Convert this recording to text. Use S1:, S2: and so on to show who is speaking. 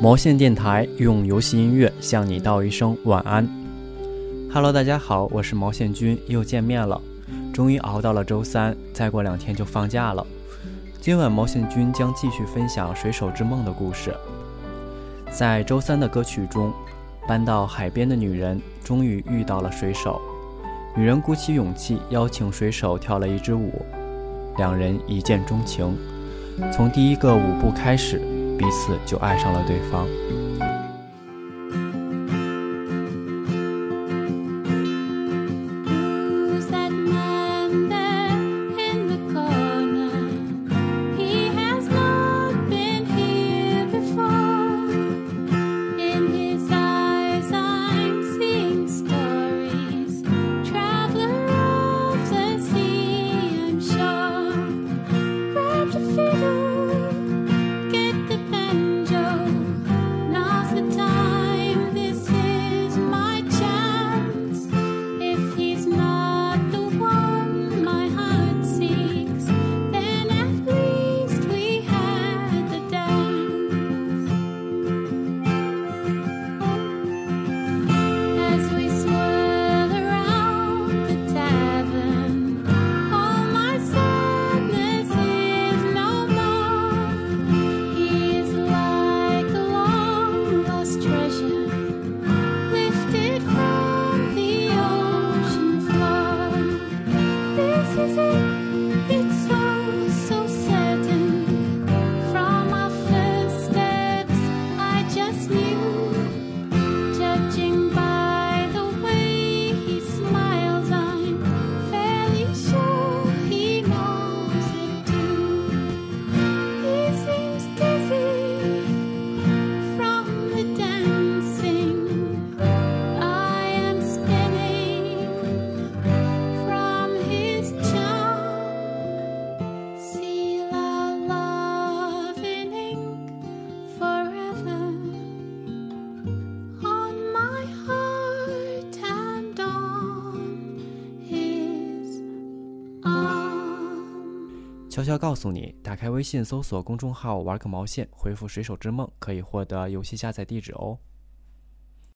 S1: 毛线电台用游戏音乐向你道一声晚安。Hello，大家好，我是毛线君，又见面了。终于熬到了周三，再过两天就放假了。今晚毛线君将继续分享《水手之梦》的故事。在周三的歌曲中，搬到海边的女人终于遇到了水手。女人鼓起勇气邀请水手跳了一支舞，两人一见钟情，从第一个舞步开始。彼此就爱上了对方。It's 悄悄告诉你，打开微信搜索公众号“玩个毛线”，回复“水手之梦”可以获得游戏下载地址哦。